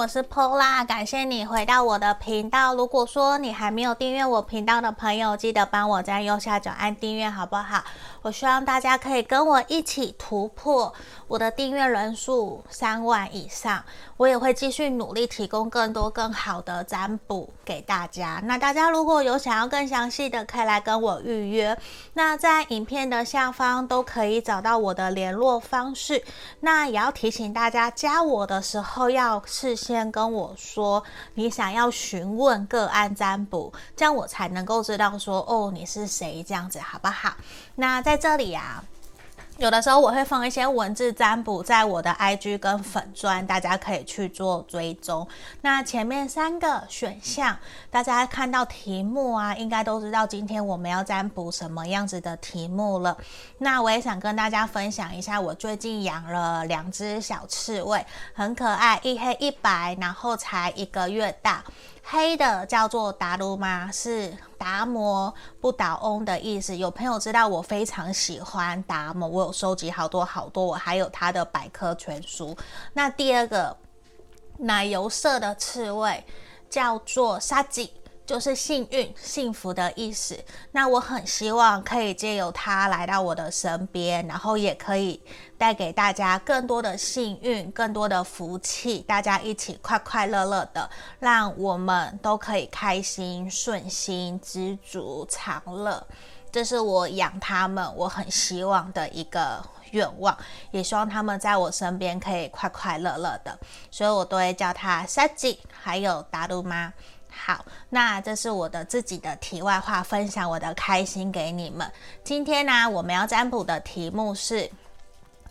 我是 Pola，感谢你回到我的频道。如果说你还没有订阅我频道的朋友，记得帮我在右下角按订阅，好不好？我希望大家可以跟我一起突破我的订阅人数三万以上。我也会继续努力提供更多更好的占卜给大家。那大家如果有想要更详细的，可以来跟我预约。那在影片的下方都可以找到我的联络方式。那也要提醒大家，加我的时候要事先先跟我说你想要询问个案占卜，这样我才能够知道说哦，你是谁，这样子好不好？那在这里啊。有的时候我会放一些文字占卜在我的 IG 跟粉钻，大家可以去做追踪。那前面三个选项，大家看到题目啊，应该都知道今天我们要占卜什么样子的题目了。那我也想跟大家分享一下，我最近养了两只小刺猬，很可爱，一黑一白，然后才一个月大。黑的叫做达鲁玛，是达摩不倒翁的意思。有朋友知道我非常喜欢达摩，我有收集好多好多，我还有他的百科全书。那第二个奶油色的刺猬叫做沙吉。就是幸运、幸福的意思。那我很希望可以借由它来到我的身边，然后也可以带给大家更多的幸运、更多的福气，大家一起快快乐乐的，让我们都可以开心、顺心、知足常乐。这是我养它们，我很希望的一个愿望，也希望它们在我身边可以快快乐乐的，所以我都会叫它沙吉，还有达鲁妈。好，那这是我的自己的题外话，分享我的开心给你们。今天呢，我们要占卜的题目是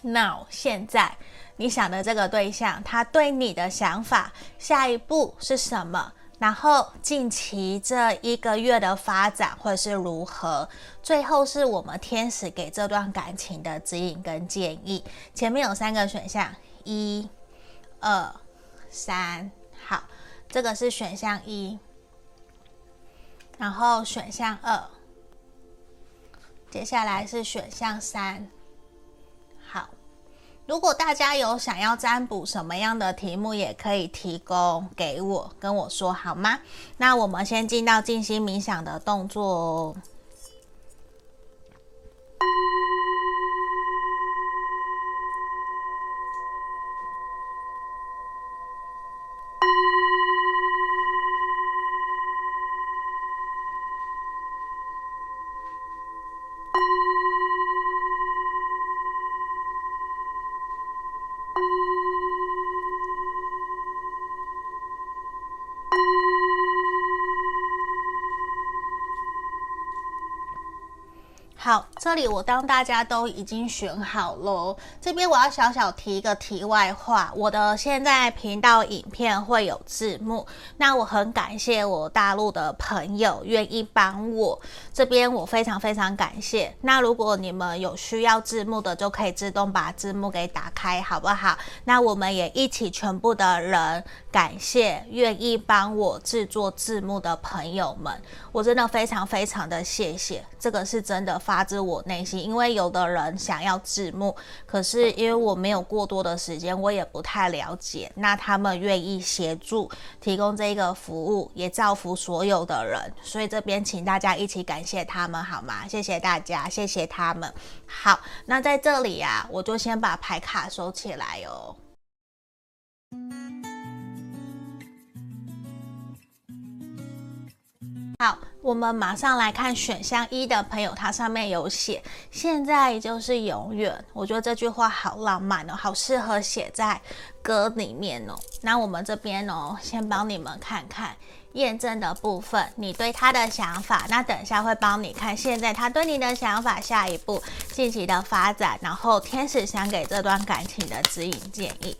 ：Now，现在你想的这个对象，他对你的想法，下一步是什么？然后近期这一个月的发展会是如何？最后是我们天使给这段感情的指引跟建议。前面有三个选项，一、二、三。好。这个是选项一，然后选项二，接下来是选项三。好，如果大家有想要占卜什么样的题目，也可以提供给我，跟我说好吗？那我们先进到静心冥想的动作哦。这里我当大家都已经选好了。这边我要小小提一个题外话，我的现在频道影片会有字幕，那我很感谢我大陆的朋友愿意帮我，这边我非常非常感谢。那如果你们有需要字幕的，就可以自动把字幕给打开，好不好？那我们也一起全部的人感谢愿意帮我制作字幕的朋友们，我真的非常非常的谢谢，这个是真的发。自我内心，因为有的人想要字幕，可是因为我没有过多的时间，我也不太了解。那他们愿意协助提供这个服务，也造福所有的人，所以这边请大家一起感谢他们好吗？谢谢大家，谢谢他们。好，那在这里啊，我就先把牌卡收起来哦。好，我们马上来看选项一的朋友，他上面有写“现在就是永远”。我觉得这句话好浪漫哦，好适合写在歌里面哦。那我们这边哦，先帮你们看看验证的部分，你对他的想法。那等一下会帮你看现在他对你的想法，下一步近期的发展，然后天使想给这段感情的指引建议。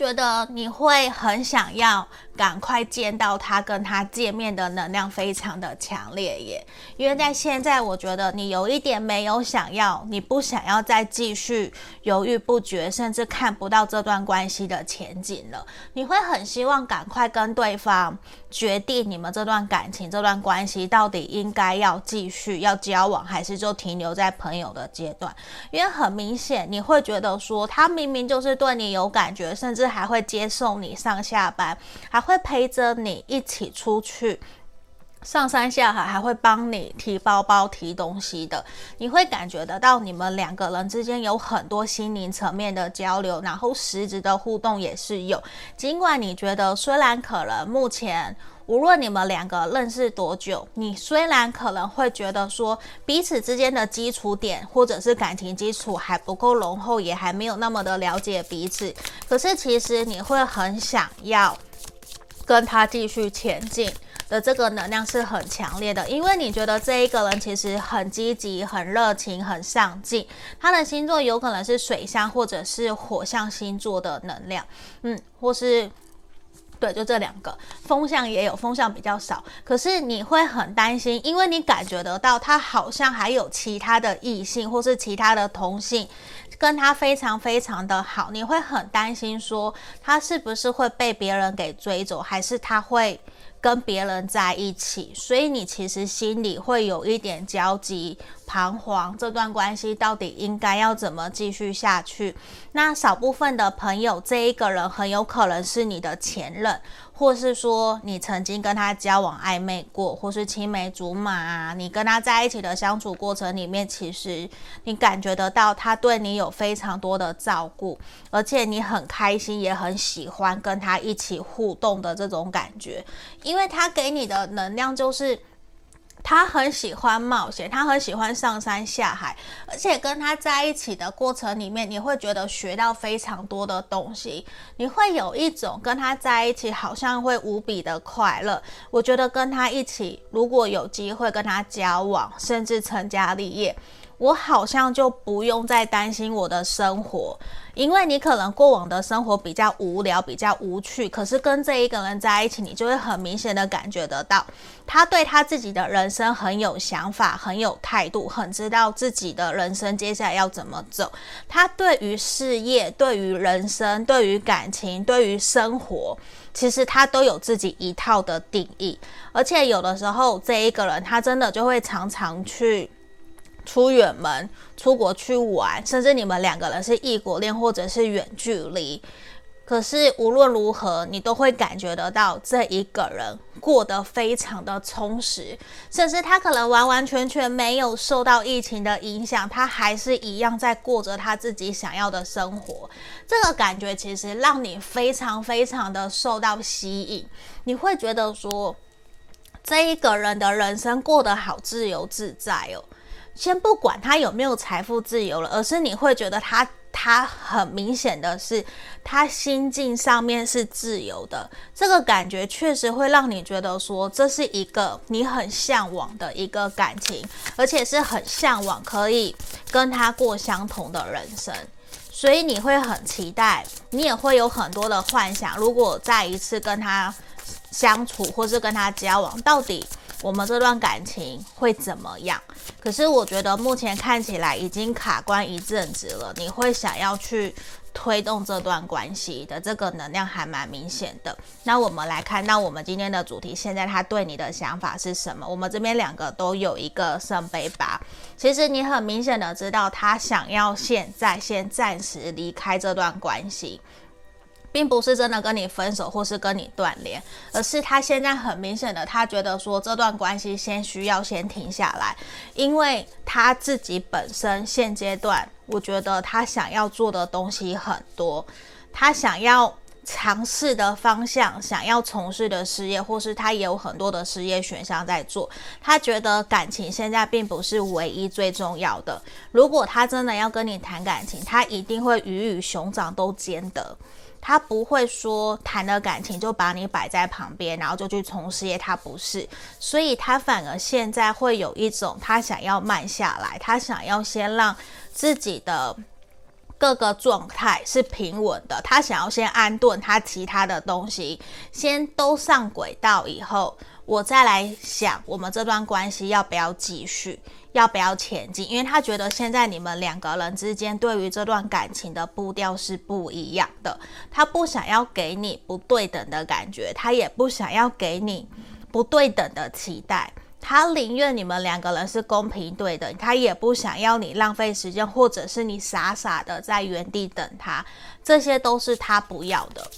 觉得你会很想要赶快见到他，跟他见面的能量非常的强烈耶。因为在现在，我觉得你有一点没有想要，你不想要再继续犹豫不决，甚至看不到这段关系的前景了。你会很希望赶快跟对方决定你们这段感情、这段关系到底应该要继续要交往，还是就停留在朋友的阶段。因为很明显，你会觉得说他明明就是对你有感觉，甚至还会接送你上下班，还会陪着你一起出去上山下海，还会帮你提包包、提东西的。你会感觉得到你们两个人之间有很多心灵层面的交流，然后实质的互动也是有。尽管你觉得虽然可能目前。无论你们两个认识多久，你虽然可能会觉得说彼此之间的基础点或者是感情基础还不够浓厚，也还没有那么的了解彼此，可是其实你会很想要跟他继续前进的这个能量是很强烈的，因为你觉得这一个人其实很积极、很热情、很上进，他的星座有可能是水象或者是火象星座的能量，嗯，或是。对，就这两个风象也有，风象比较少。可是你会很担心，因为你感觉得到他好像还有其他的异性，或是其他的同性，跟他非常非常的好。你会很担心说，他是不是会被别人给追走，还是他会跟别人在一起？所以你其实心里会有一点焦急。彷徨，这段关系到底应该要怎么继续下去？那少部分的朋友，这一个人很有可能是你的前任，或是说你曾经跟他交往暧昧过，或是青梅竹马啊。你跟他在一起的相处过程里面，其实你感觉得到他对你有非常多的照顾，而且你很开心，也很喜欢跟他一起互动的这种感觉，因为他给你的能量就是。他很喜欢冒险，他很喜欢上山下海，而且跟他在一起的过程里面，你会觉得学到非常多的东西，你会有一种跟他在一起好像会无比的快乐。我觉得跟他一起，如果有机会跟他交往，甚至成家立业。我好像就不用再担心我的生活，因为你可能过往的生活比较无聊、比较无趣，可是跟这一个人在一起，你就会很明显的感觉得到，他对他自己的人生很有想法、很有态度，很知道自己的人生接下来要怎么走。他对于事业、对于人生、对于感情、对于生活，其实他都有自己一套的定义，而且有的时候这一个人他真的就会常常去。出远门、出国去玩，甚至你们两个人是异国恋或者是远距离，可是无论如何，你都会感觉得到这一个人过得非常的充实，甚至他可能完完全全没有受到疫情的影响，他还是一样在过着他自己想要的生活。这个感觉其实让你非常非常的受到吸引，你会觉得说，这一个人的人生过得好自由自在哦。先不管他有没有财富自由了，而是你会觉得他他很明显的是，他心境上面是自由的，这个感觉确实会让你觉得说，这是一个你很向往的一个感情，而且是很向往可以跟他过相同的人生，所以你会很期待，你也会有很多的幻想，如果再一次跟他相处或是跟他交往，到底。我们这段感情会怎么样？可是我觉得目前看起来已经卡关一阵子了。你会想要去推动这段关系的这个能量还蛮明显的。那我们来看，那我们今天的主题，现在他对你的想法是什么？我们这边两个都有一个圣杯八。其实你很明显的知道，他想要现在先暂时离开这段关系。并不是真的跟你分手或是跟你断联，而是他现在很明显的，他觉得说这段关系先需要先停下来，因为他自己本身现阶段，我觉得他想要做的东西很多，他想要尝试的方向，想要从事的事业，或是他也有很多的事业选项在做。他觉得感情现在并不是唯一最重要的，如果他真的要跟你谈感情，他一定会鱼与熊掌都兼得。他不会说谈了感情就把你摆在旁边，然后就去从事业，他不是，所以他反而现在会有一种他想要慢下来，他想要先让自己的各个状态是平稳的，他想要先安顿他其他的东西，先都上轨道以后，我再来想我们这段关系要不要继续，要不要前进，因为他觉得现在你们两个人之间对于这段感情的步调是不一样的，他不想要给你不对等的感觉，他也不想要给你不对等的期待。他宁愿你们两个人是公平对等，他也不想要你浪费时间，或者是你傻傻的在原地等他，这些都是他不要的。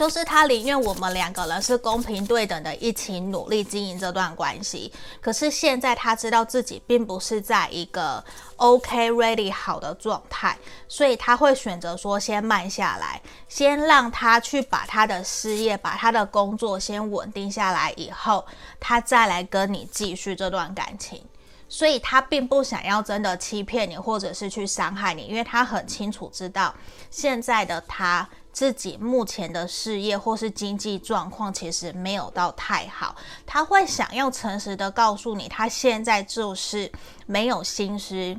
就是他宁愿我们两个人是公平对等的，一起努力经营这段关系。可是现在他知道自己并不是在一个 OK ready 好的状态，所以他会选择说先慢下来，先让他去把他的事业、把他的工作先稳定下来以后，他再来跟你继续这段感情。所以他并不想要真的欺骗你，或者是去伤害你，因为他很清楚知道现在的他。自己目前的事业或是经济状况其实没有到太好，他会想要诚实的告诉你，他现在就是没有心思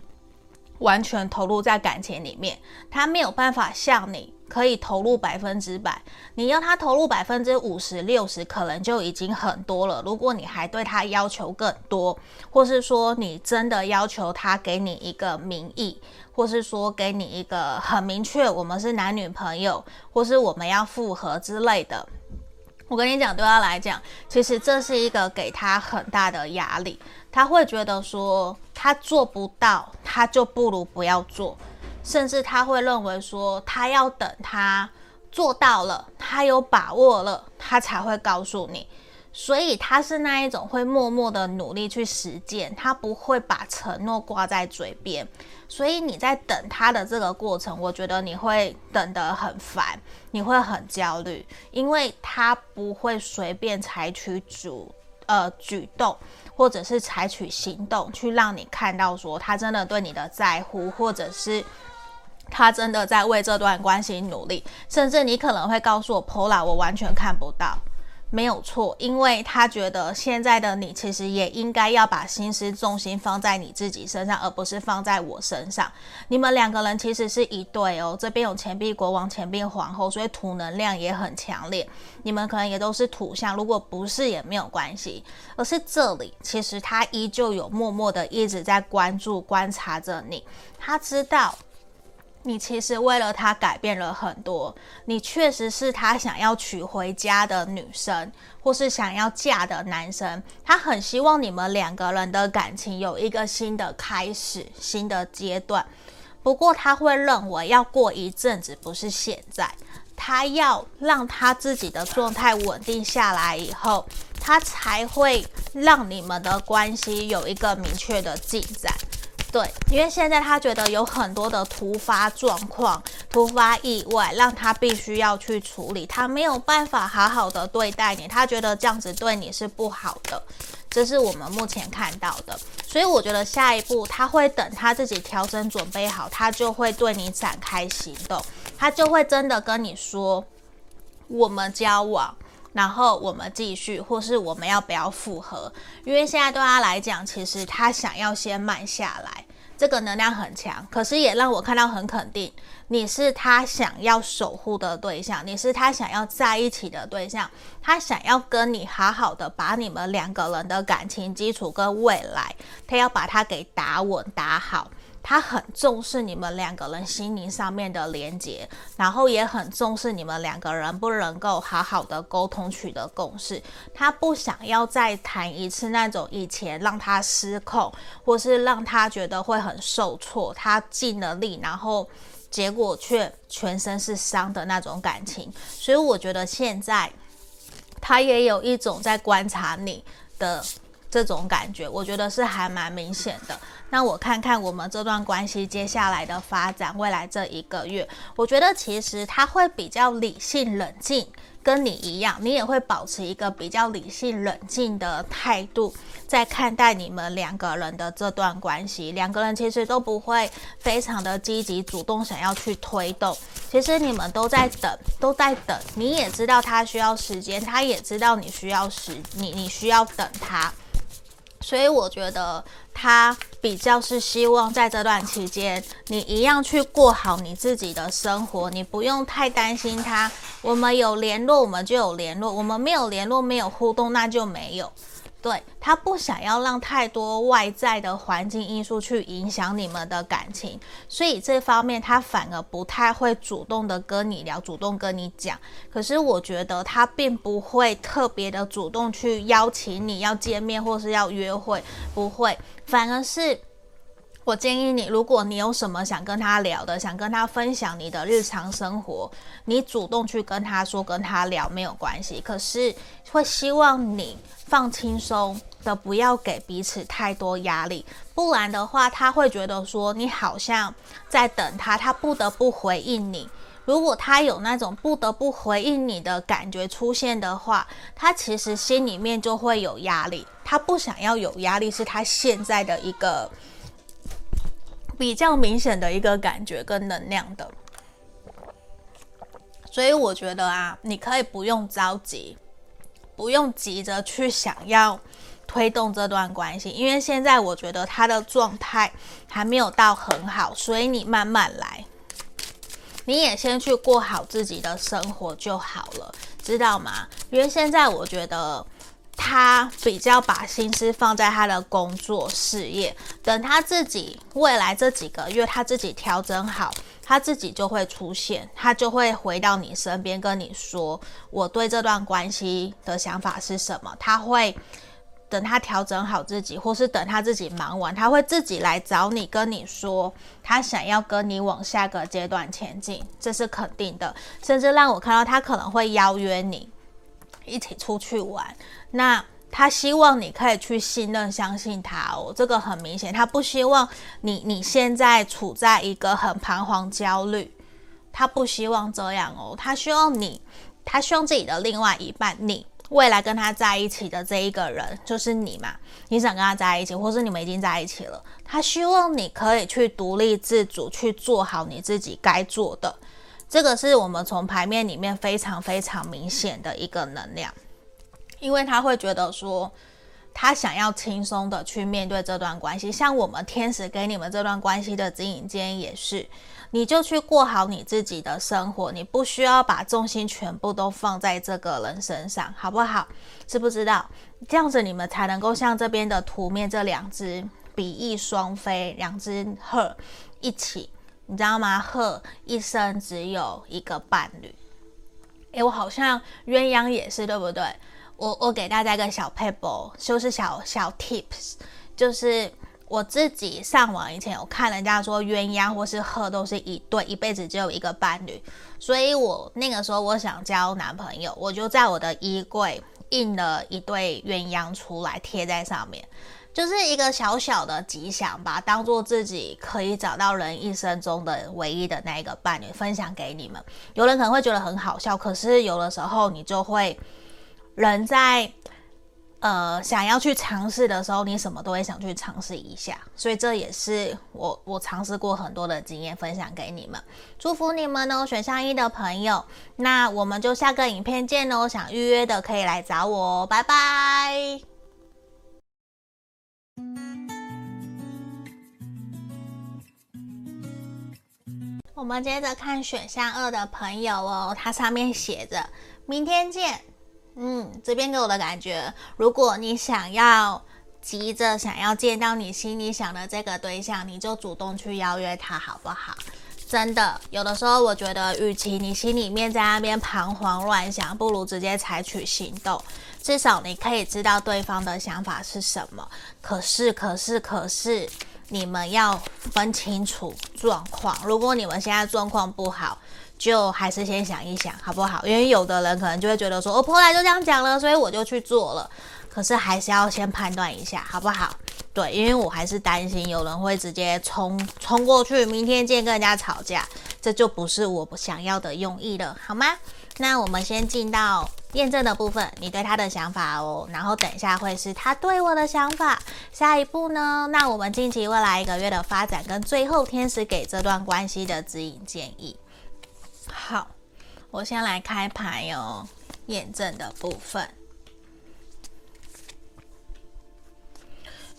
完全投入在感情里面，他没有办法像你。可以投入百分之百，你要他投入百分之五十、六十，可能就已经很多了。如果你还对他要求更多，或是说你真的要求他给你一个名义，或是说给你一个很明确，我们是男女朋友，或是我们要复合之类的，我跟你讲，对他来讲，其实这是一个给他很大的压力。他会觉得说，他做不到，他就不如不要做。甚至他会认为说，他要等他做到了，他有把握了，他才会告诉你。所以他是那一种会默默的努力去实践，他不会把承诺挂在嘴边。所以你在等他的这个过程，我觉得你会等得很烦，你会很焦虑，因为他不会随便采取主呃举动。或者是采取行动去让你看到，说他真的对你的在乎，或者是他真的在为这段关系努力，甚至你可能会告诉我，Pola，我完全看不到。没有错，因为他觉得现在的你其实也应该要把心思重心放在你自己身上，而不是放在我身上。你们两个人其实是一对哦，这边有钱币国王、钱币皇后，所以土能量也很强烈。你们可能也都是土象，如果不是也没有关系。而是这里，其实他依旧有默默的一直在关注、观察着你，他知道。你其实为了他改变了很多，你确实是他想要娶回家的女生，或是想要嫁的男生。他很希望你们两个人的感情有一个新的开始、新的阶段。不过他会认为要过一阵子，不是现在。他要让他自己的状态稳定下来以后，他才会让你们的关系有一个明确的进展。对，因为现在他觉得有很多的突发状况、突发意外，让他必须要去处理，他没有办法好好的对待你，他觉得这样子对你是不好的，这是我们目前看到的。所以我觉得下一步他会等他自己调整准备好，他就会对你展开行动，他就会真的跟你说，我们交往。然后我们继续，或是我们要不要复合？因为现在对他来讲，其实他想要先慢下来，这个能量很强。可是也让我看到很肯定，你是他想要守护的对象，你是他想要在一起的对象，他想要跟你好好的把你们两个人的感情基础跟未来，他要把它给打稳打好。他很重视你们两个人心灵上面的连接，然后也很重视你们两个人不能够好好的沟通取得共识。他不想要再谈一次那种以前让他失控，或是让他觉得会很受挫，他尽了力，然后结果却全身是伤的那种感情。所以我觉得现在他也有一种在观察你的这种感觉，我觉得是还蛮明显的。那我看看我们这段关系接下来的发展，未来这一个月，我觉得其实他会比较理性冷静，跟你一样，你也会保持一个比较理性冷静的态度，在看待你们两个人的这段关系。两个人其实都不会非常的积极主动想要去推动，其实你们都在等，都在等。你也知道他需要时间，他也知道你需要时，你你需要等他。所以我觉得他比较是希望在这段期间，你一样去过好你自己的生活，你不用太担心他。我们有联络，我们就有联络；我们没有联络，没有互动，那就没有。对，他不想要让太多外在的环境因素去影响你们的感情，所以这方面他反而不太会主动的跟你聊，主动跟你讲。可是我觉得他并不会特别的主动去邀请你要见面或是要约会，不会，反而是。我建议你，如果你有什么想跟他聊的，想跟他分享你的日常生活，你主动去跟他说，跟他聊没有关系。可是会希望你放轻松的，不要给彼此太多压力，不然的话，他会觉得说你好像在等他，他不得不回应你。如果他有那种不得不回应你的感觉出现的话，他其实心里面就会有压力。他不想要有压力，是他现在的一个。比较明显的一个感觉跟能量的，所以我觉得啊，你可以不用着急，不用急着去想要推动这段关系，因为现在我觉得他的状态还没有到很好，所以你慢慢来，你也先去过好自己的生活就好了，知道吗？因为现在我觉得。他比较把心思放在他的工作事业，等他自己未来这几个月他自己调整好，他自己就会出现，他就会回到你身边跟你说，我对这段关系的想法是什么。他会等他调整好自己，或是等他自己忙完，他会自己来找你，跟你说他想要跟你往下个阶段前进，这是肯定的。甚至让我看到他可能会邀约你一起出去玩。那他希望你可以去信任、相信他哦，这个很明显，他不希望你你现在处在一个很彷徨、焦虑，他不希望这样哦，他希望你，他希望自己的另外一半，你未来跟他在一起的这一个人就是你嘛，你想跟他在一起，或是你们已经在一起了，他希望你可以去独立自主，去做好你自己该做的，这个是我们从牌面里面非常非常明显的一个能量。因为他会觉得说，他想要轻松的去面对这段关系。像我们天使给你们这段关系的指引建议也是，你就去过好你自己的生活，你不需要把重心全部都放在这个人身上，好不好？知不知道？这样子你们才能够像这边的图面这两只比翼双飞，两只鹤一起，你知道吗？鹤一生只有一个伴侣。诶，我好像鸳鸯也是，对不对？我我给大家一个小撇步，就是小小 tips，就是我自己上网以前有看人家说鸳鸯或是鹤都是一对，一辈子只有一个伴侣，所以我那个时候我想交男朋友，我就在我的衣柜印了一对鸳鸯出来贴在上面，就是一个小小的吉祥吧，当做自己可以找到人一生中的唯一的那一个伴侣，分享给你们。有人可能会觉得很好笑，可是有的时候你就会。人在呃想要去尝试的时候，你什么都会想去尝试一下，所以这也是我我尝试过很多的经验分享给你们，祝福你们哦，选项一的朋友，那我们就下个影片见哦，想预约的可以来找我哦，拜拜。我们接着看选项二的朋友哦，它上面写着明天见。嗯，这边给我的感觉，如果你想要急着想要见到你心里想的这个对象，你就主动去邀约他，好不好？真的，有的时候我觉得，与其你心里面在那边彷徨乱想，不如直接采取行动。至少你可以知道对方的想法是什么。可是，可是，可是，你们要分清楚状况。如果你们现在状况不好，就还是先想一想，好不好？因为有的人可能就会觉得说，我婆来就这样讲了，所以我就去做了。可是还是要先判断一下，好不好？对，因为我还是担心有人会直接冲冲过去，明天见跟人家吵架，这就不是我想要的用意了，好吗？那我们先进到验证的部分，你对他的想法哦，然后等一下会是他对我的想法。下一步呢？那我们近期未来一个月的发展跟最后天使给这段关系的指引建议。好，我先来开牌哦，验证的部分。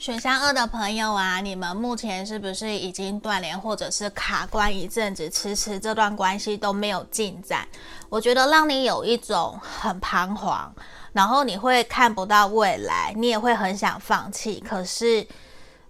选项二的朋友啊，你们目前是不是已经断联，或者是卡关一阵子，迟迟这段关系都没有进展？我觉得让你有一种很彷徨，然后你会看不到未来，你也会很想放弃，可是。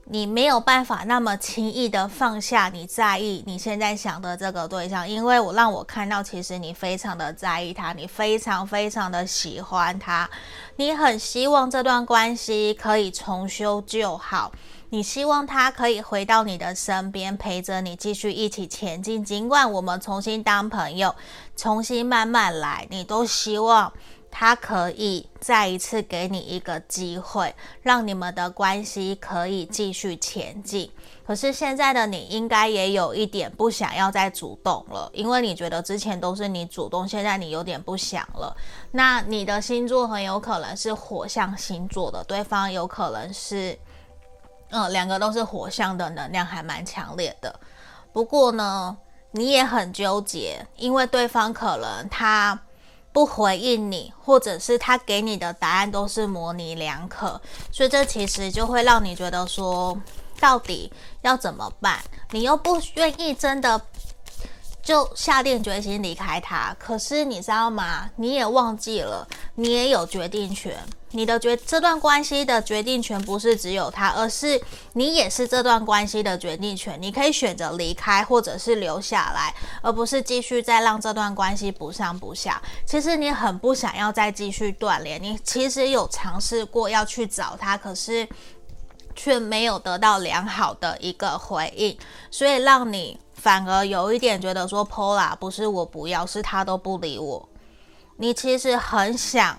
你没有办法那么轻易的放下你在意你现在想的这个对象，因为我让我看到，其实你非常的在意他，你非常非常的喜欢他，你很希望这段关系可以重修旧好，你希望他可以回到你的身边，陪着你继续一起前进。尽管我们重新当朋友，重新慢慢来，你都希望。他可以再一次给你一个机会，让你们的关系可以继续前进。可是现在的你应该也有一点不想要再主动了，因为你觉得之前都是你主动，现在你有点不想了。那你的星座很有可能是火象星座的，对方有可能是，嗯，两个都是火象的能量还蛮强烈的。不过呢，你也很纠结，因为对方可能他。不回应你，或者是他给你的答案都是模棱两可，所以这其实就会让你觉得说，到底要怎么办？你又不愿意真的。就下定决心离开他，可是你知道吗？你也忘记了，你也有决定权。你的决这段关系的决定权不是只有他，而是你也是这段关系的决定权。你可以选择离开，或者是留下来，而不是继续再让这段关系不上不下。其实你很不想要再继续断联，你其实有尝试过要去找他，可是却没有得到良好的一个回应，所以让你。反而有一点觉得说，Pola 不是我不要，是他都不理我。你其实很想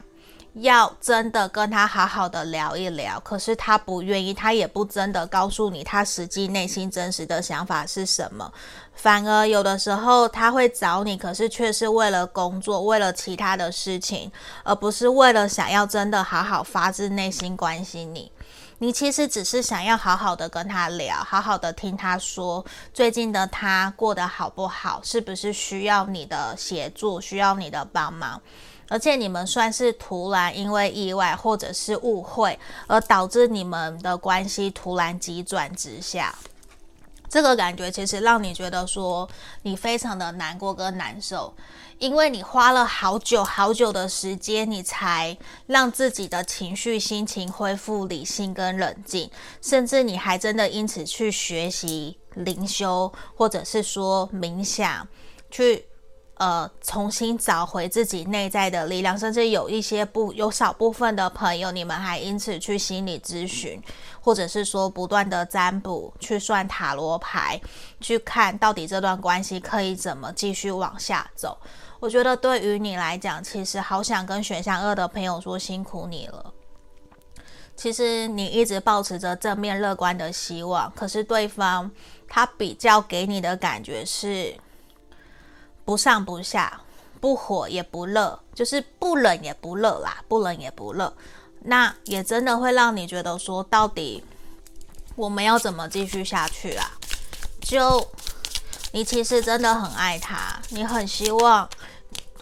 要真的跟他好好的聊一聊，可是他不愿意，他也不真的告诉你他实际内心真实的想法是什么。反而有的时候他会找你，可是却是为了工作，为了其他的事情，而不是为了想要真的好好发自内心关心你。你其实只是想要好好的跟他聊，好好的听他说最近的他过得好不好，是不是需要你的协助，需要你的帮忙。而且你们算是突然因为意外或者是误会而导致你们的关系突然急转直下，这个感觉其实让你觉得说你非常的难过跟难受。因为你花了好久好久的时间，你才让自己的情绪、心情恢复理性跟冷静，甚至你还真的因此去学习灵修，或者是说冥想，去呃重新找回自己内在的力量，甚至有一些不有少部分的朋友，你们还因此去心理咨询，或者是说不断的占卜，去算塔罗牌，去看到底这段关系可以怎么继续往下走。我觉得对于你来讲，其实好想跟选项二的朋友说辛苦你了。其实你一直抱持着正面乐观的希望，可是对方他比较给你的感觉是不上不下，不火也不热，就是不冷也不热啦，不冷也不热。那也真的会让你觉得说，到底我们要怎么继续下去啊？就你其实真的很爱他，你很希望。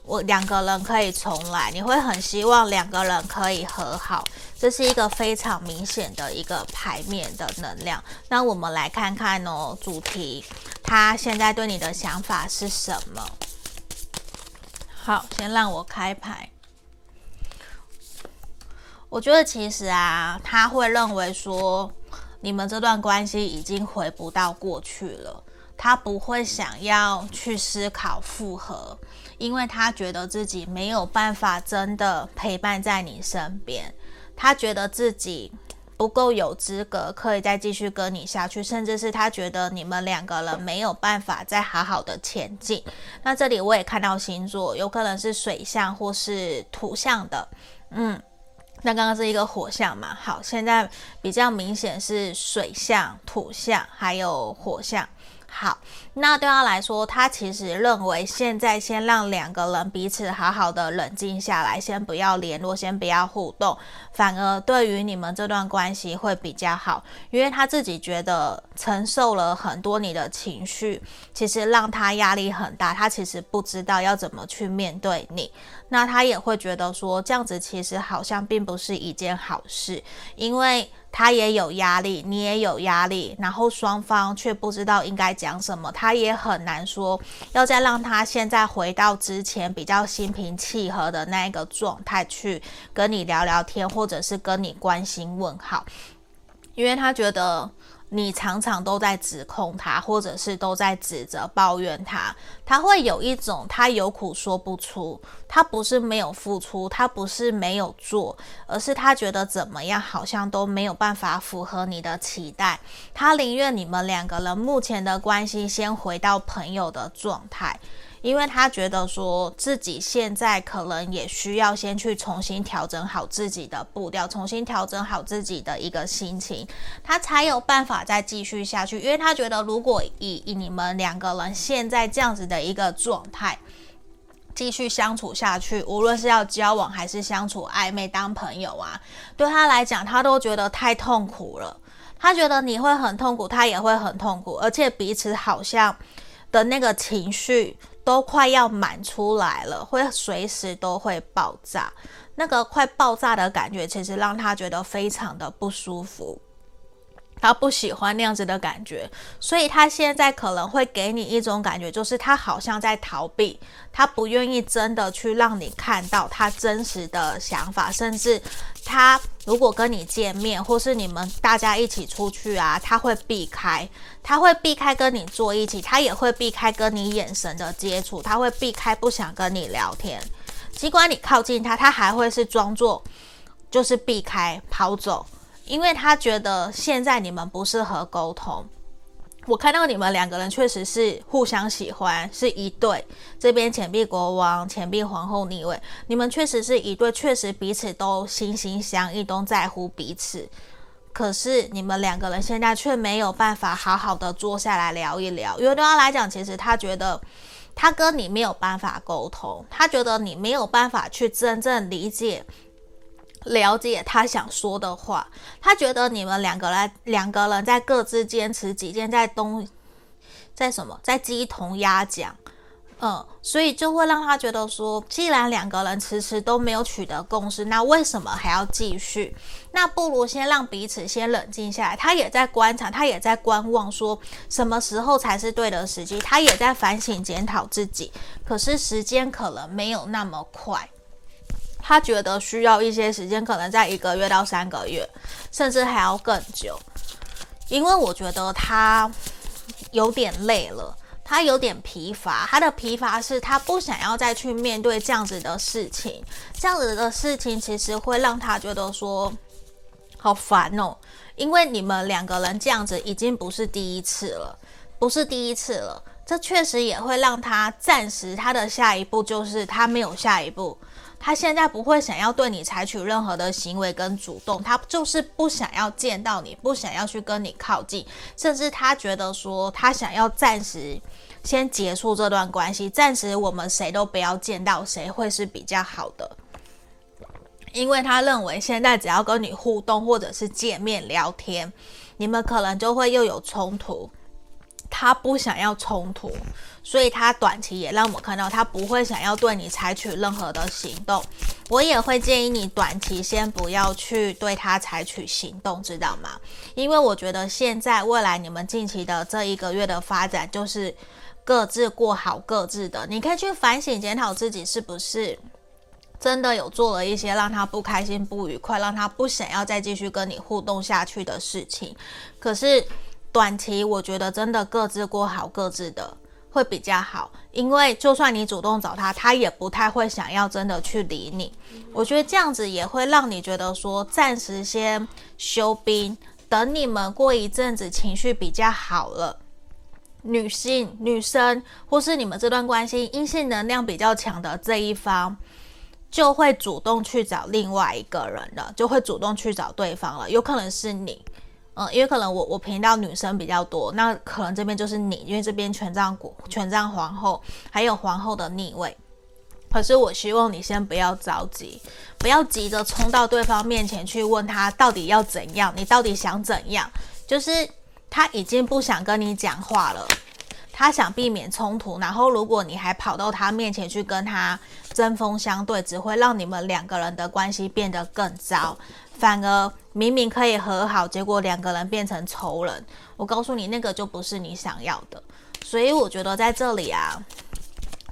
我两个人可以重来，你会很希望两个人可以和好，这是一个非常明显的一个牌面的能量。那我们来看看哦，主题他现在对你的想法是什么？好，先让我开牌。我觉得其实啊，他会认为说，你们这段关系已经回不到过去了，他不会想要去思考复合。因为他觉得自己没有办法真的陪伴在你身边，他觉得自己不够有资格可以再继续跟你下去，甚至是他觉得你们两个人没有办法再好好的前进。那这里我也看到星座，有可能是水象或是土象的，嗯，那刚刚是一个火象嘛，好，现在比较明显是水象、土象还有火象。好，那对他来说，他其实认为现在先让两个人彼此好好的冷静下来，先不要联络，先不要互动，反而对于你们这段关系会比较好，因为他自己觉得承受了很多你的情绪，其实让他压力很大，他其实不知道要怎么去面对你，那他也会觉得说这样子其实好像并不是一件好事，因为。他也有压力，你也有压力，然后双方却不知道应该讲什么，他也很难说要再让他现在回到之前比较心平气和的那一个状态去跟你聊聊天，或者是跟你关心问好，因为他觉得。你常常都在指控他，或者是都在指责、抱怨他，他会有一种他有苦说不出。他不是没有付出，他不是没有做，而是他觉得怎么样好像都没有办法符合你的期待。他宁愿你们两个人目前的关系先回到朋友的状态。因为他觉得说自己现在可能也需要先去重新调整好自己的步调，重新调整好自己的一个心情，他才有办法再继续下去。因为他觉得，如果以你们两个人现在这样子的一个状态继续相处下去，无论是要交往还是相处暧昧当朋友啊，对他来讲，他都觉得太痛苦了。他觉得你会很痛苦，他也会很痛苦，而且彼此好像的那个情绪。都快要满出来了，会随时都会爆炸。那个快爆炸的感觉，其实让他觉得非常的不舒服。他不喜欢那样子的感觉，所以他现在可能会给你一种感觉，就是他好像在逃避，他不愿意真的去让你看到他真实的想法，甚至他如果跟你见面，或是你们大家一起出去啊，他会避开，他会避开跟你坐一起，他也会避开跟你眼神的接触，他会避开不想跟你聊天，尽管你靠近他，他还会是装作就是避开跑走。因为他觉得现在你们不适合沟通，我看到你们两个人确实是互相喜欢，是一对。这边钱币国王、钱币皇后逆位，你们确实是一对，确实彼此都心心相印，都在乎彼此。可是你们两个人现在却没有办法好好的坐下来聊一聊，因为对他来讲，其实他觉得他跟你没有办法沟通，他觉得你没有办法去真正理解。了解他想说的话，他觉得你们两个人两个人在各自坚持己见，在东，在什么，在鸡同鸭讲，嗯，所以就会让他觉得说，既然两个人迟迟都没有取得共识，那为什么还要继续？那不如先让彼此先冷静下来。他也在观察，他也在观望，说什么时候才是对的时机。他也在反省检讨自己，可是时间可能没有那么快。他觉得需要一些时间，可能在一个月到三个月，甚至还要更久。因为我觉得他有点累了，他有点疲乏。他的疲乏是他不想要再去面对这样子的事情，这样子的事情其实会让他觉得说好烦哦。因为你们两个人这样子已经不是第一次了，不是第一次了。这确实也会让他暂时他的下一步就是他没有下一步。他现在不会想要对你采取任何的行为跟主动，他就是不想要见到你，不想要去跟你靠近，甚至他觉得说他想要暂时先结束这段关系，暂时我们谁都不要见到谁会是比较好的，因为他认为现在只要跟你互动或者是见面聊天，你们可能就会又有冲突。他不想要冲突，所以他短期也让我们看到他不会想要对你采取任何的行动。我也会建议你短期先不要去对他采取行动，知道吗？因为我觉得现在未来你们近期的这一个月的发展就是各自过好各自的。你可以去反省检讨自己是不是真的有做了一些让他不开心、不愉快，让他不想要再继续跟你互动下去的事情。可是。短期我觉得真的各自过好各自的会比较好，因为就算你主动找他，他也不太会想要真的去理你。我觉得这样子也会让你觉得说暂时先休兵，等你们过一阵子情绪比较好了，女性、女生或是你们这段关系阴性能量比较强的这一方，就会主动去找另外一个人了，就会主动去找对方了，有可能是你。嗯，因为可能我我频道女生比较多，那可能这边就是你，因为这边权杖国、权杖皇后，还有皇后的逆位。可是我希望你先不要着急，不要急着冲到对方面前去问他到底要怎样，你到底想怎样？就是他已经不想跟你讲话了，他想避免冲突，然后如果你还跑到他面前去跟他针锋相对，只会让你们两个人的关系变得更糟，反而。明明可以和好，结果两个人变成仇人。我告诉你，那个就不是你想要的。所以我觉得在这里啊，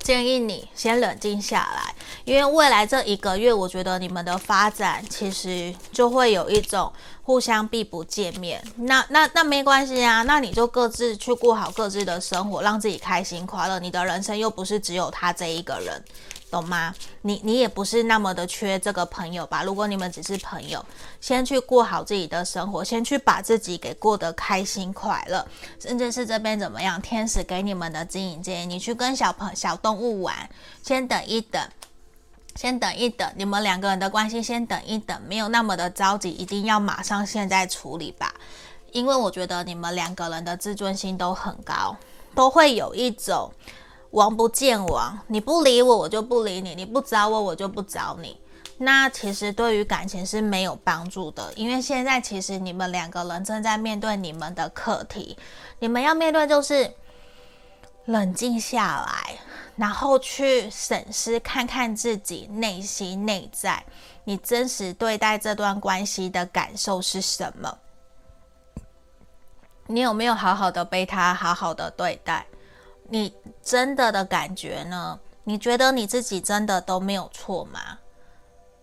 建议你先冷静下来，因为未来这一个月，我觉得你们的发展其实就会有一种互相避不见面。那那那没关系啊，那你就各自去过好各自的生活，让自己开心快乐。你的人生又不是只有他这一个人。懂吗？你你也不是那么的缺这个朋友吧？如果你们只是朋友，先去过好自己的生活，先去把自己给过得开心快乐，甚至是这边怎么样？天使给你们的指引建议，你去跟小朋小动物玩，先等一等，先等一等，你们两个人的关系先等一等，没有那么的着急，一定要马上现在处理吧？因为我觉得你们两个人的自尊心都很高，都会有一种。王不见王，你不理我，我就不理你；你不找我，我就不找你。那其实对于感情是没有帮助的，因为现在其实你们两个人正在面对你们的课题，你们要面对就是冷静下来，然后去审视看看自己内心内在，你真实对待这段关系的感受是什么？你有没有好好的被他好好的对待？你真的的感觉呢？你觉得你自己真的都没有错吗？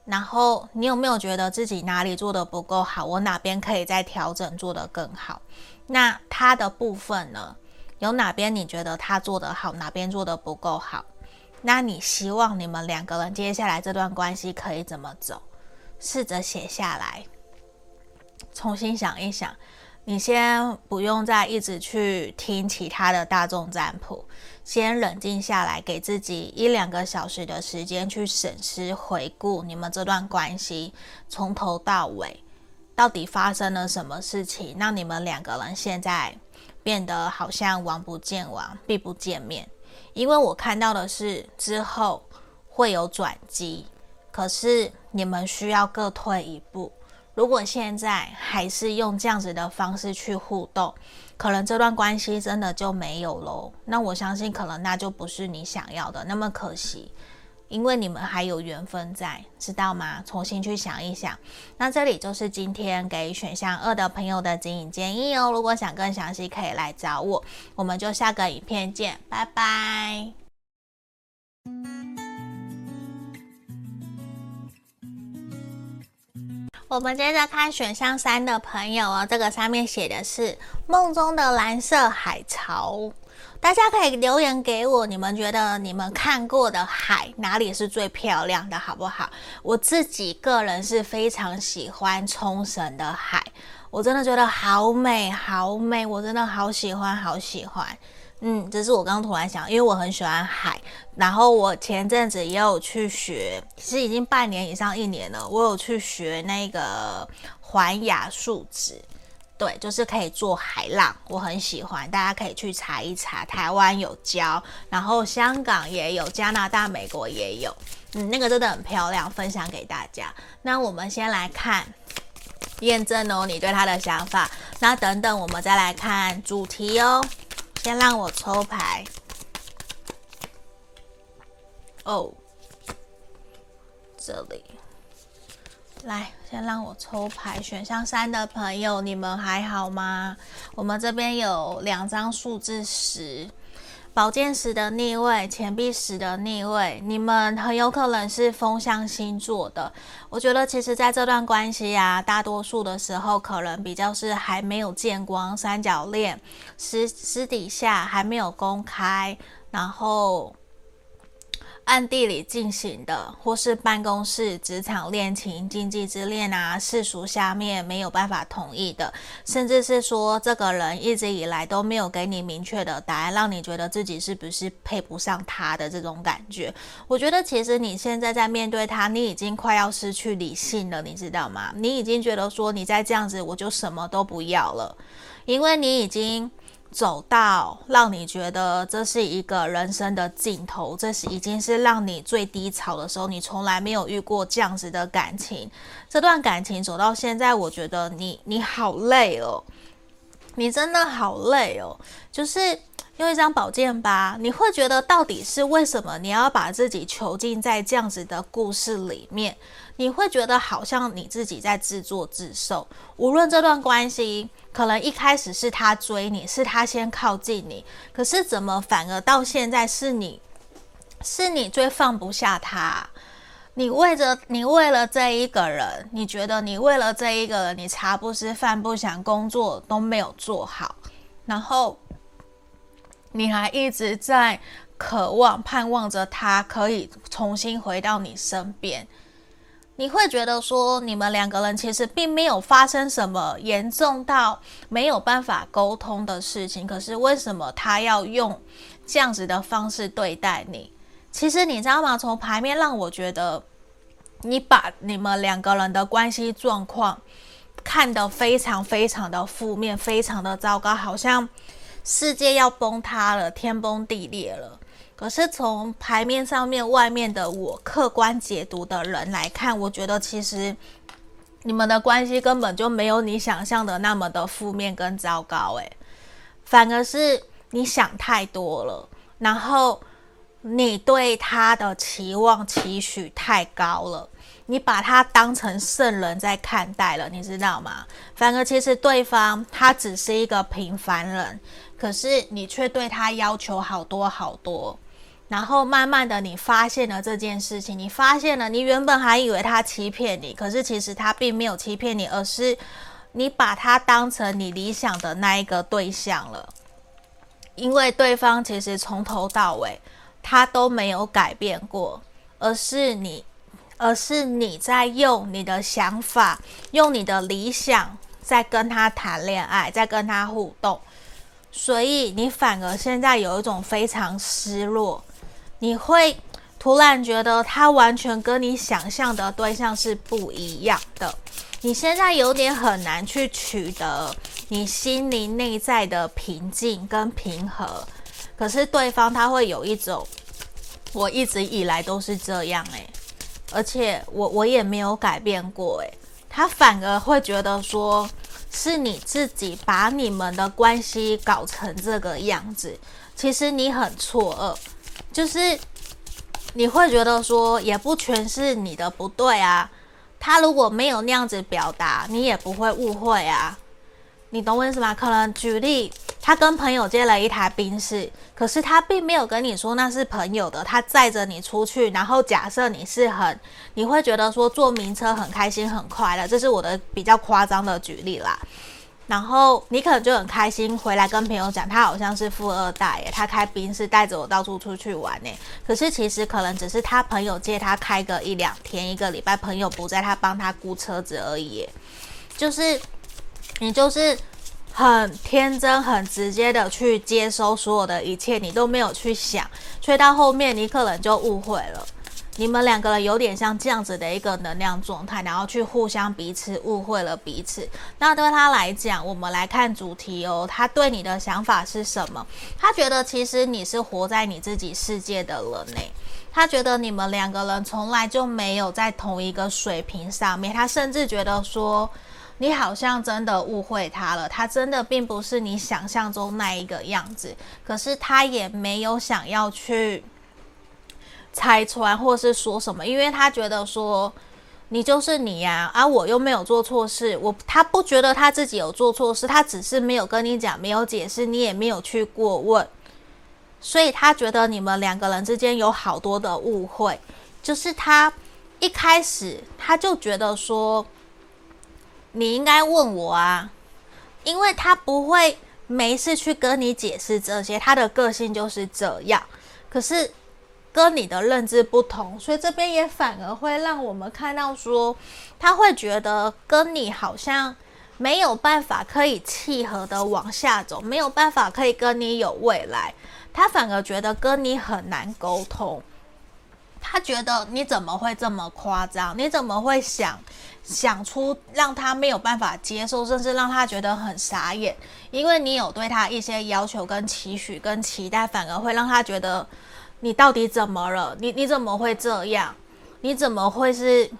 然后你有没有觉得自己哪里做得不够好？我哪边可以再调整，做得更好？那他的部分呢？有哪边你觉得他做得好，哪边做得不够好？那你希望你们两个人接下来这段关系可以怎么走？试着写下来，重新想一想。你先不用再一直去听其他的大众占卜，先冷静下来，给自己一两个小时的时间去审视、回顾你们这段关系从头到尾到底发生了什么事情，让你们两个人现在变得好像王不见王、避不见面。因为我看到的是之后会有转机，可是你们需要各退一步。如果现在还是用这样子的方式去互动，可能这段关系真的就没有喽。那我相信，可能那就不是你想要的，那么可惜，因为你们还有缘分在，知道吗？重新去想一想。那这里就是今天给选项二的朋友的指引建议哦。如果想更详细，可以来找我。我们就下个影片见，拜拜。我们接着看选项三的朋友哦，这个上面写的是梦中的蓝色海潮，大家可以留言给我，你们觉得你们看过的海哪里是最漂亮的，好不好？我自己个人是非常喜欢冲绳的海，我真的觉得好美好美，我真的好喜欢好喜欢。嗯，这是我刚刚突然想，因为我很喜欢海，然后我前阵子也有去学，其实已经半年以上一年了，我有去学那个环亚树脂，对，就是可以做海浪，我很喜欢，大家可以去查一查，台湾有教，然后香港也有，加拿大、美国也有，嗯，那个真的很漂亮，分享给大家。那我们先来看验证哦，你对他的想法，那等等我们再来看主题哦。先让我抽牌哦，这里来，先让我抽牌。选项三的朋友，你们还好吗？我们这边有两张数字十。宝剑十的逆位，钱币十的逆位，你们很有可能是风象星座的。我觉得其实在这段关系啊，大多数的时候可能比较是还没有见光，三角恋，私私底下还没有公开，然后。暗地里进行的，或是办公室、职场恋情、经济之恋啊，世俗下面没有办法同意的，甚至是说这个人一直以来都没有给你明确的答案，让你觉得自己是不是配不上他的这种感觉。我觉得其实你现在在面对他，你已经快要失去理性了，你知道吗？你已经觉得说你再这样子，我就什么都不要了，因为你已经。走到让你觉得这是一个人生的尽头，这是已经是让你最低潮的时候，你从来没有遇过这样子的感情。这段感情走到现在，我觉得你你好累哦，你真的好累哦。就是用一张宝剑吧，你会觉得到底是为什么你要把自己囚禁在这样子的故事里面？你会觉得好像你自己在自作自受。无论这段关系可能一开始是他追你，是他先靠近你，可是怎么反而到现在是你，是你最放不下他？你为着你为了这一个人，你觉得你为了这一个人，你茶不思饭不想，工作都没有做好，然后。你还一直在渴望、盼望着他可以重新回到你身边，你会觉得说，你们两个人其实并没有发生什么严重到没有办法沟通的事情，可是为什么他要用这样子的方式对待你？其实你知道吗？从牌面让我觉得，你把你们两个人的关系状况看得非常非常的负面，非常的糟糕，好像。世界要崩塌了，天崩地裂了。可是从牌面上面、外面的我客观解读的人来看，我觉得其实你们的关系根本就没有你想象的那么的负面跟糟糕，诶，反而是你想太多了，然后你对他的期望期许太高了。你把他当成圣人在看待了，你知道吗？反而其实对方他只是一个平凡人，可是你却对他要求好多好多。然后慢慢的，你发现了这件事情，你发现了，你原本还以为他欺骗你，可是其实他并没有欺骗你，而是你把他当成你理想的那一个对象了。因为对方其实从头到尾他都没有改变过，而是你。而是你在用你的想法，用你的理想在跟他谈恋爱，在跟他互动，所以你反而现在有一种非常失落，你会突然觉得他完全跟你想象的对象是不一样的，你现在有点很难去取得你心灵内在的平静跟平和，可是对方他会有一种，我一直以来都是这样诶、而且我我也没有改变过，诶，他反而会觉得说，是你自己把你们的关系搞成这个样子。其实你很错愕，就是你会觉得说，也不全是你的不对啊。他如果没有那样子表达，你也不会误会啊。你懂我意思吗？可能举例。他跟朋友借了一台宾士，可是他并没有跟你说那是朋友的。他载着你出去，然后假设你是很，你会觉得说坐名车很开心很快乐，这是我的比较夸张的举例啦。然后你可能就很开心回来跟朋友讲，他好像是富二代耶，他开宾士带着我到处出去玩呢。可是其实可能只是他朋友借他开个一两天，一个礼拜，朋友不在，他帮他雇车子而已。就是你就是。很天真、很直接的去接收所有的一切，你都没有去想，所以到后面你可能就误会了。你们两个人有点像这样子的一个能量状态，然后去互相彼此误会了彼此。那对他来讲，我们来看主题哦，他对你的想法是什么？他觉得其实你是活在你自己世界的人呢。他觉得你们两个人从来就没有在同一个水平上面，他甚至觉得说。你好像真的误会他了，他真的并不是你想象中那一个样子。可是他也没有想要去拆穿或是说什么，因为他觉得说你就是你呀，啊，我又没有做错事，我他不觉得他自己有做错事，他只是没有跟你讲，没有解释，你也没有去过问，所以他觉得你们两个人之间有好多的误会，就是他一开始他就觉得说。你应该问我啊，因为他不会没事去跟你解释这些，他的个性就是这样。可是跟你的认知不同，所以这边也反而会让我们看到说，他会觉得跟你好像没有办法可以契合的往下走，没有办法可以跟你有未来，他反而觉得跟你很难沟通。他觉得你怎么会这么夸张？你怎么会想？想出让他没有办法接受，甚至让他觉得很傻眼，因为你有对他一些要求、跟期许、跟期待，反而会让他觉得你到底怎么了？你你怎么会这样？你怎么会是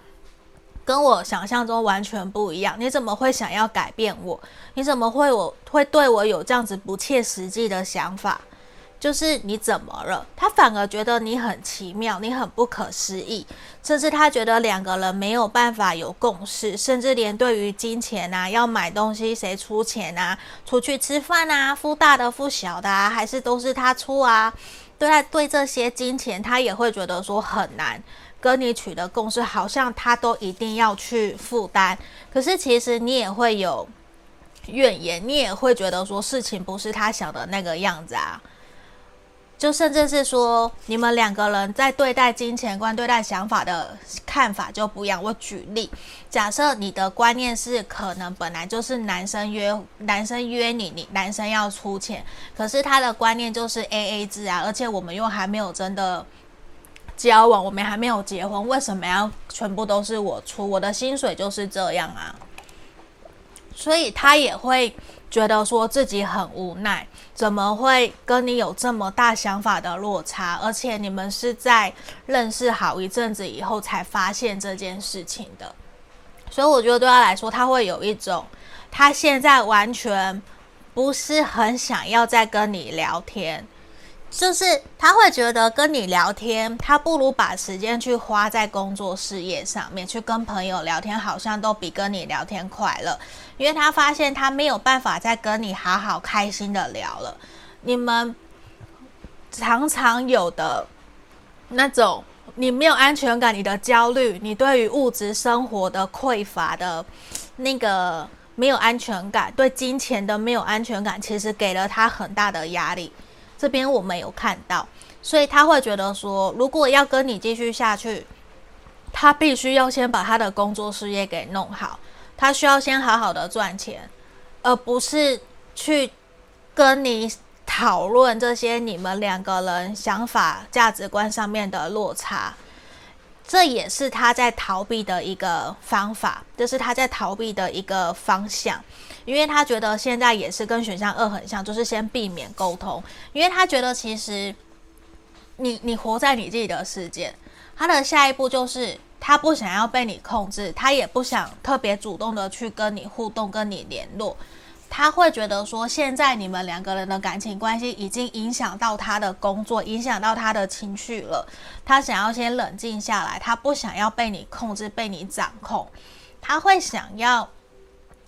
跟我想象中完全不一样？你怎么会想要改变我？你怎么会我会对我有这样子不切实际的想法？就是你怎么了？他反而觉得你很奇妙，你很不可思议，甚至他觉得两个人没有办法有共识，甚至连对于金钱啊，要买东西谁出钱啊，出去吃饭啊，付大的付小的啊，还是都是他出啊？对待，对这些金钱，他也会觉得说很难跟你取得共识，好像他都一定要去负担。可是其实你也会有怨言，你也会觉得说事情不是他想的那个样子啊。就甚至是说，你们两个人在对待金钱观、对待想法的看法就不一样。我举例，假设你的观念是，可能本来就是男生约男生约你，你男生要出钱，可是他的观念就是 AA 制啊，而且我们又还没有真的交往，我们还没有结婚，为什么要全部都是我出？我的薪水就是这样啊，所以他也会。觉得说自己很无奈，怎么会跟你有这么大想法的落差？而且你们是在认识好一阵子以后才发现这件事情的，所以我觉得对他来说，他会有一种他现在完全不是很想要再跟你聊天。就是他会觉得跟你聊天，他不如把时间去花在工作事业上面，去跟朋友聊天，好像都比跟你聊天快乐。因为他发现他没有办法再跟你好好开心的聊了。你们常常有的那种，你没有安全感，你的焦虑，你对于物质生活的匮乏的那个没有安全感，对金钱的没有安全感，其实给了他很大的压力。这边我没有看到，所以他会觉得说，如果要跟你继续下去，他必须要先把他的工作事业给弄好，他需要先好好的赚钱，而不是去跟你讨论这些你们两个人想法、价值观上面的落差。这也是他在逃避的一个方法，这是他在逃避的一个方向。因为他觉得现在也是跟选项二很像，就是先避免沟通。因为他觉得其实你你活在你自己的世界，他的下一步就是他不想要被你控制，他也不想特别主动的去跟你互动、跟你联络。他会觉得说，现在你们两个人的感情关系已经影响到他的工作，影响到他的情绪了。他想要先冷静下来，他不想要被你控制、被你掌控，他会想要。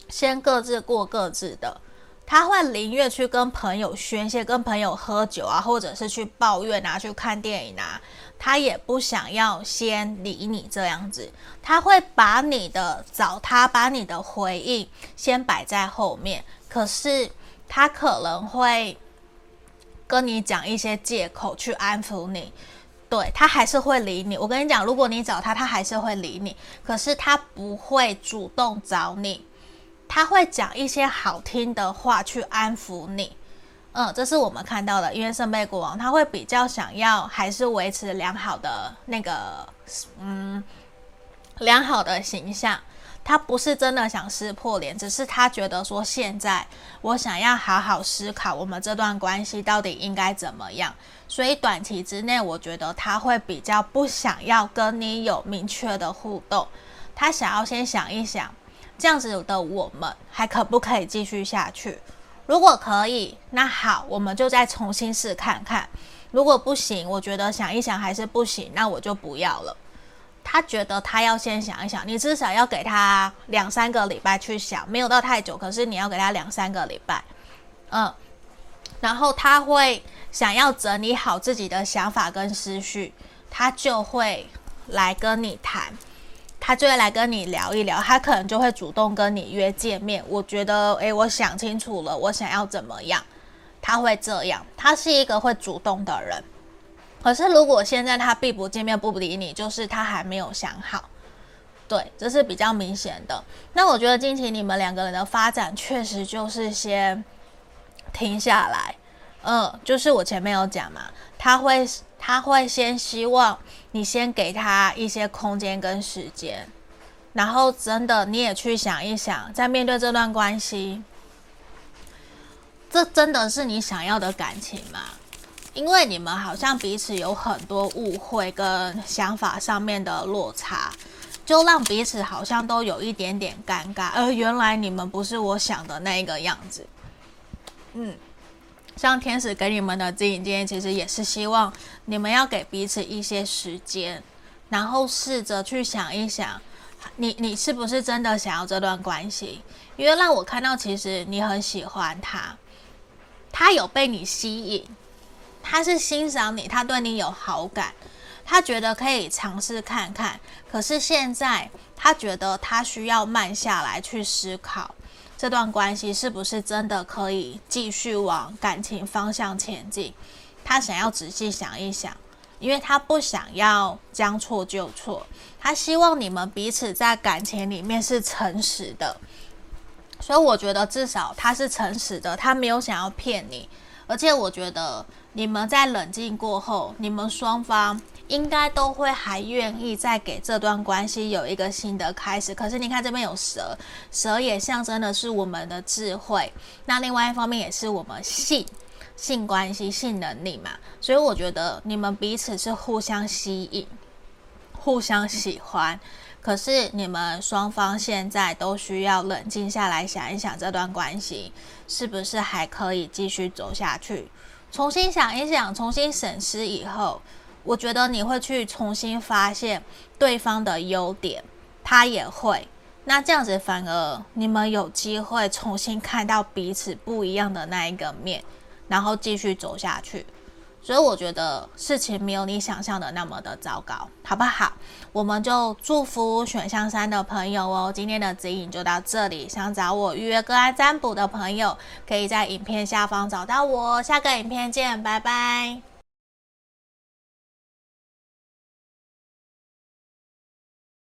先各自过各自的，他会宁愿去跟朋友宣泄，跟朋友喝酒啊，或者是去抱怨啊，去看电影啊，他也不想要先理你这样子。他会把你的找他，把你的回应先摆在后面，可是他可能会跟你讲一些借口去安抚你。对，他还是会理你。我跟你讲，如果你找他，他还是会理你，可是他不会主动找你。他会讲一些好听的话去安抚你，嗯，这是我们看到的。因为圣杯国王他会比较想要还是维持良好的那个，嗯，良好的形象。他不是真的想撕破脸，只是他觉得说，现在我想要好好思考我们这段关系到底应该怎么样。所以短期之内，我觉得他会比较不想要跟你有明确的互动，他想要先想一想。这样子的我们还可不可以继续下去？如果可以，那好，我们就再重新试看看。如果不行，我觉得想一想还是不行，那我就不要了。他觉得他要先想一想，你至少要给他两三个礼拜去想，没有到太久，可是你要给他两三个礼拜，嗯，然后他会想要整理好自己的想法跟思绪，他就会来跟你谈。他就会来跟你聊一聊，他可能就会主动跟你约见面。我觉得，诶，我想清楚了，我想要怎么样？他会这样，他是一个会主动的人。可是如果现在他并不见面，不理你，就是他还没有想好。对，这是比较明显的。那我觉得近期你们两个人的发展确实就是先停下来。嗯，就是我前面有讲嘛，他会。他会先希望你先给他一些空间跟时间，然后真的你也去想一想，在面对这段关系，这真的是你想要的感情吗？因为你们好像彼此有很多误会跟想法上面的落差，就让彼此好像都有一点点尴尬。而原来你们不是我想的那个样子，嗯。像天使给你们的指引建议，其实也是希望你们要给彼此一些时间，然后试着去想一想，你你是不是真的想要这段关系？因为让我看到，其实你很喜欢他，他有被你吸引，他是欣赏你，他对你有好感，他觉得可以尝试看看。可是现在他觉得他需要慢下来去思考。这段关系是不是真的可以继续往感情方向前进？他想要仔细想一想，因为他不想要将错就错，他希望你们彼此在感情里面是诚实的。所以我觉得至少他是诚实的，他没有想要骗你。而且我觉得你们在冷静过后，你们双方。应该都会还愿意再给这段关系有一个新的开始。可是你看这边有蛇，蛇也象征的是我们的智慧。那另外一方面也是我们性性关系、性能力嘛。所以我觉得你们彼此是互相吸引、互相喜欢。可是你们双方现在都需要冷静下来想一想，这段关系是不是还可以继续走下去？重新想一想，重新审视以后。我觉得你会去重新发现对方的优点，他也会。那这样子反而你们有机会重新看到彼此不一样的那一个面，然后继续走下去。所以我觉得事情没有你想象的那么的糟糕，好不好？我们就祝福选项三的朋友哦。今天的指引就到这里，想找我预约个案占卜的朋友，可以在影片下方找到我。下个影片见，拜拜。